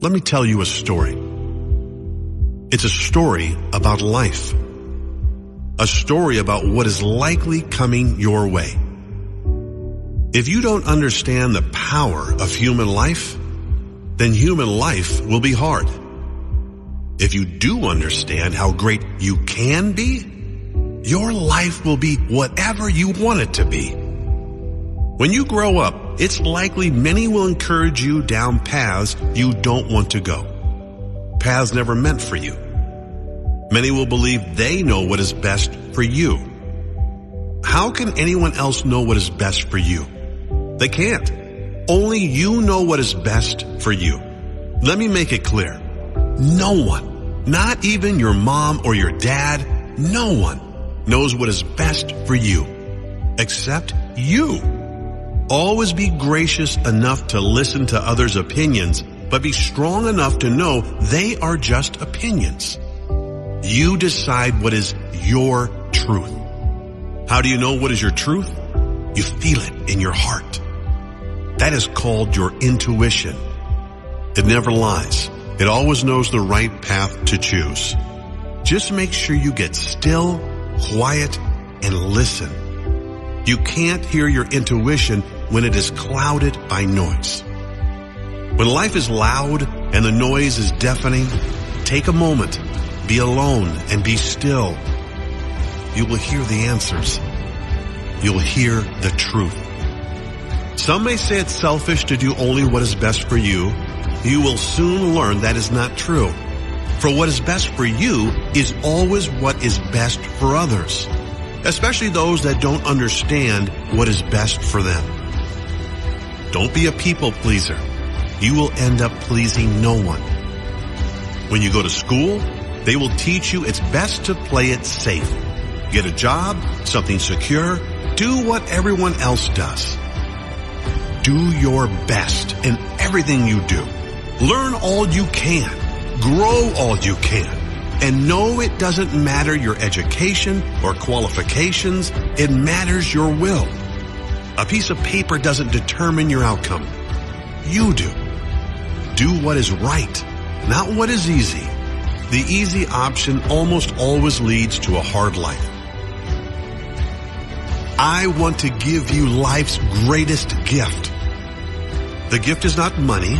Let me tell you a story. It's a story about life. A story about what is likely coming your way. If you don't understand the power of human life, then human life will be hard. If you do understand how great you can be, your life will be whatever you want it to be. When you grow up, it's likely many will encourage you down paths you don't want to go. Paths never meant for you. Many will believe they know what is best for you. How can anyone else know what is best for you? They can't. Only you know what is best for you. Let me make it clear. No one, not even your mom or your dad, no one knows what is best for you except you. Always be gracious enough to listen to others' opinions, but be strong enough to know they are just opinions. You decide what is your truth. How do you know what is your truth? You feel it in your heart. That is called your intuition. It never lies. It always knows the right path to choose. Just make sure you get still, quiet, and listen. You can't hear your intuition when it is clouded by noise. When life is loud and the noise is deafening, take a moment, be alone and be still. You will hear the answers. You'll hear the truth. Some may say it's selfish to do only what is best for you. You will soon learn that is not true. For what is best for you is always what is best for others, especially those that don't understand what is best for them. Don't be a people pleaser. You will end up pleasing no one. When you go to school, they will teach you it's best to play it safe. Get a job, something secure, do what everyone else does. Do your best in everything you do. Learn all you can. Grow all you can. And know it doesn't matter your education or qualifications. It matters your will. A piece of paper doesn't determine your outcome. You do. Do what is right, not what is easy. The easy option almost always leads to a hard life. I want to give you life's greatest gift. The gift is not money.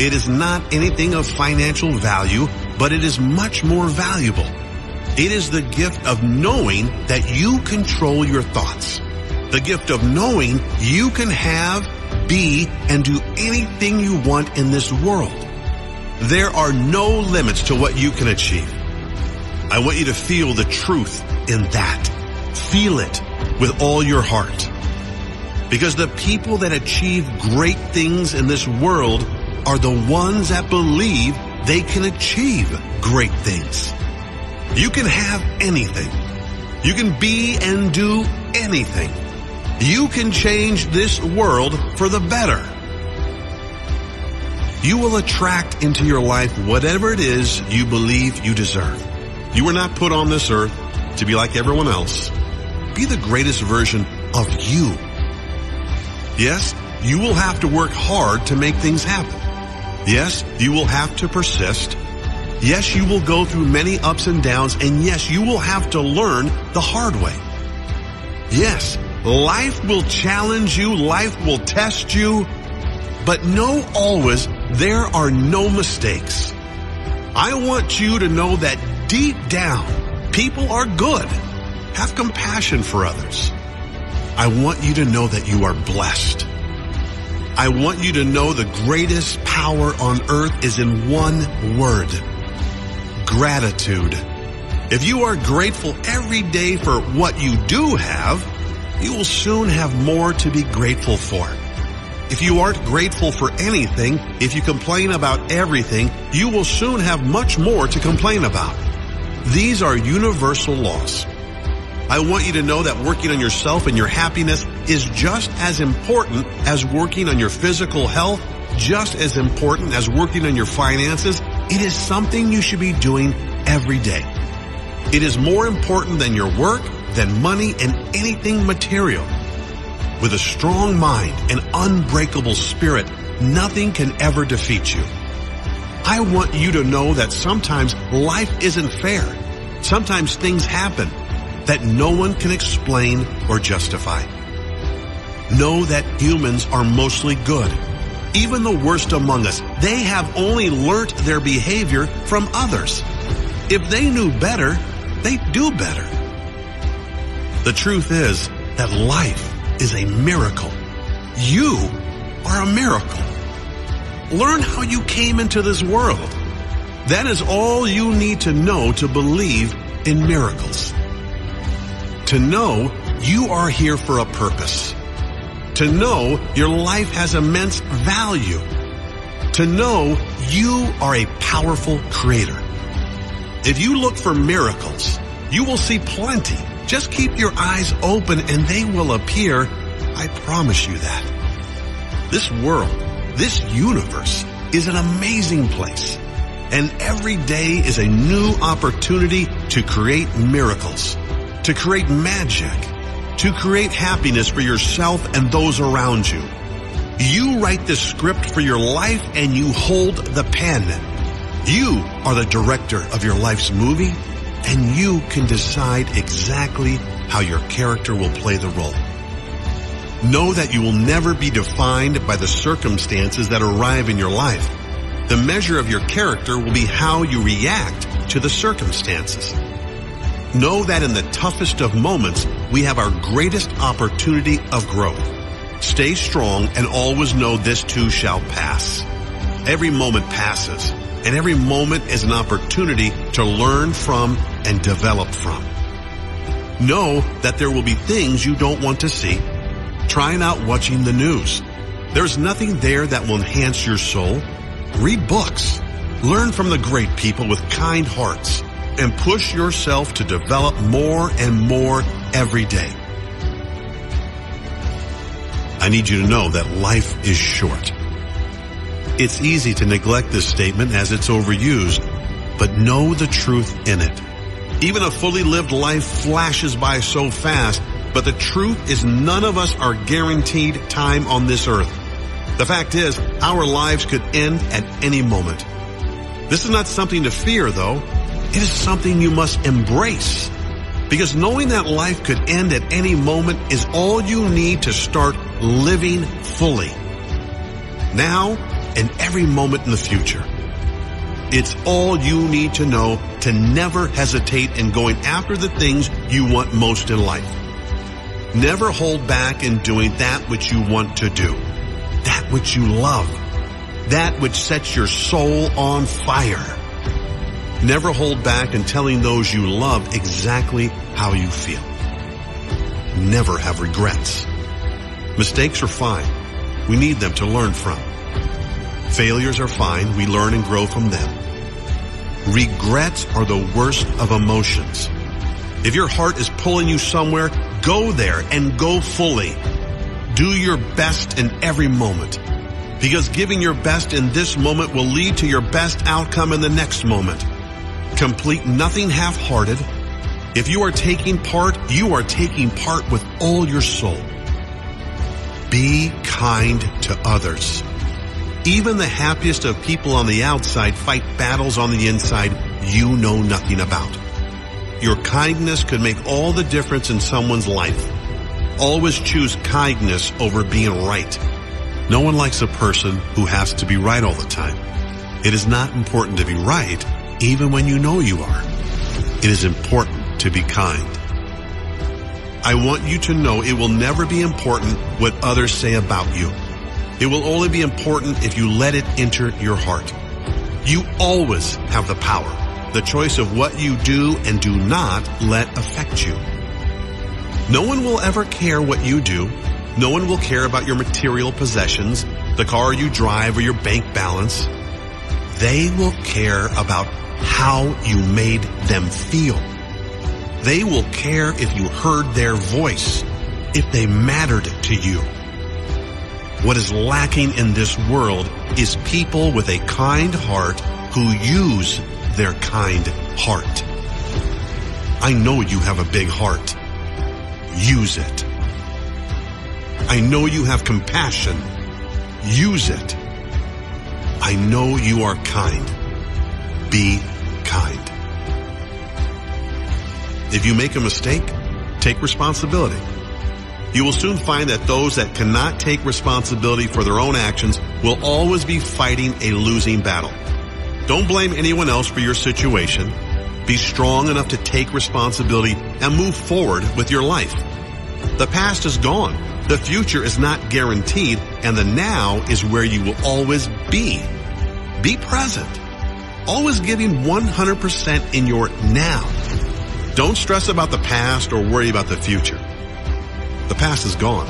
It is not anything of financial value, but it is much more valuable. It is the gift of knowing that you control your thoughts. The gift of knowing you can have, be, and do anything you want in this world. There are no limits to what you can achieve. I want you to feel the truth in that. Feel it with all your heart. Because the people that achieve great things in this world are the ones that believe they can achieve great things. You can have anything. You can be and do anything. You can change this world for the better. You will attract into your life whatever it is you believe you deserve. You were not put on this earth to be like everyone else. Be the greatest version of you. Yes, you will have to work hard to make things happen. Yes, you will have to persist. Yes, you will go through many ups and downs, and yes, you will have to learn the hard way. Yes, life will challenge you, life will test you, but know always there are no mistakes. I want you to know that deep down, people are good. Have compassion for others. I want you to know that you are blessed. I want you to know the greatest power on earth is in one word. Gratitude. If you are grateful every day for what you do have, you will soon have more to be grateful for. If you aren't grateful for anything, if you complain about everything, you will soon have much more to complain about. These are universal laws. I want you to know that working on yourself and your happiness is just as important as working on your physical health, just as important as working on your finances. It is something you should be doing every day. It is more important than your work, than money, and anything material. With a strong mind and unbreakable spirit, nothing can ever defeat you. I want you to know that sometimes life isn't fair. Sometimes things happen that no one can explain or justify. Know that humans are mostly good. Even the worst among us, they have only learnt their behavior from others. If they knew better, they'd do better. The truth is that life is a miracle. You are a miracle. Learn how you came into this world. That is all you need to know to believe in miracles. To know you are here for a purpose. To know your life has immense value. To know you are a powerful creator. If you look for miracles, you will see plenty. Just keep your eyes open and they will appear. I promise you that. This world, this universe is an amazing place. And every day is a new opportunity to create miracles, to create magic, to create happiness for yourself and those around you. You write the script for your life and you hold the pen. You are the director of your life's movie and you can decide exactly how your character will play the role. Know that you will never be defined by the circumstances that arrive in your life. The measure of your character will be how you react to the circumstances. Know that in the toughest of moments, we have our greatest opportunity of growth. Stay strong and always know this too shall pass. Every moment passes and every moment is an opportunity to learn from and develop from. Know that there will be things you don't want to see. Try not watching the news. There's nothing there that will enhance your soul. Read books. Learn from the great people with kind hearts and push yourself to develop more and more every day. I need you to know that life is short. It's easy to neglect this statement as it's overused, but know the truth in it. Even a fully lived life flashes by so fast, but the truth is none of us are guaranteed time on this earth. The fact is, our lives could end at any moment. This is not something to fear though. It is something you must embrace. Because knowing that life could end at any moment is all you need to start living fully. Now and every moment in the future. It's all you need to know to never hesitate in going after the things you want most in life. Never hold back in doing that which you want to do, that which you love, that which sets your soul on fire. Never hold back in telling those you love exactly how you feel. Never have regrets. Mistakes are fine. We need them to learn from. Failures are fine. We learn and grow from them. Regrets are the worst of emotions. If your heart is pulling you somewhere, go there and go fully. Do your best in every moment. Because giving your best in this moment will lead to your best outcome in the next moment. Complete nothing half-hearted. If you are taking part, you are taking part with all your soul. Be kind to others. Even the happiest of people on the outside fight battles on the inside you know nothing about. Your kindness could make all the difference in someone's life. Always choose kindness over being right. No one likes a person who has to be right all the time. It is not important to be right even when you know you are. It is important to be kind. I want you to know it will never be important what others say about you. It will only be important if you let it enter your heart. You always have the power, the choice of what you do and do not let affect you. No one will ever care what you do. No one will care about your material possessions, the car you drive or your bank balance. They will care about how you made them feel. They will care if you heard their voice, if they mattered to you. What is lacking in this world is people with a kind heart who use their kind heart. I know you have a big heart. Use it. I know you have compassion. Use it. I know you are kind. Be kind. If you make a mistake, take responsibility. You will soon find that those that cannot take responsibility for their own actions will always be fighting a losing battle. Don't blame anyone else for your situation. Be strong enough to take responsibility and move forward with your life. The past is gone. The future is not guaranteed and the now is where you will always be. Be present. Always giving 100% in your now. Don't stress about the past or worry about the future. The past is gone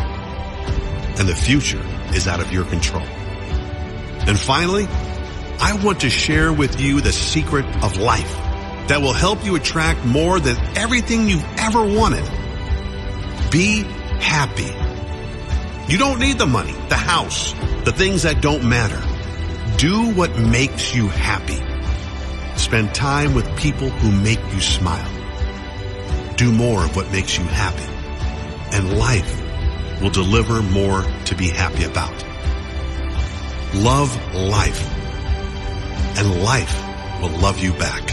and the future is out of your control. And finally, I want to share with you the secret of life that will help you attract more than everything you've ever wanted. Be happy. You don't need the money, the house, the things that don't matter. Do what makes you happy. Spend time with people who make you smile. Do more of what makes you happy. And life will deliver more to be happy about. Love life. And life will love you back.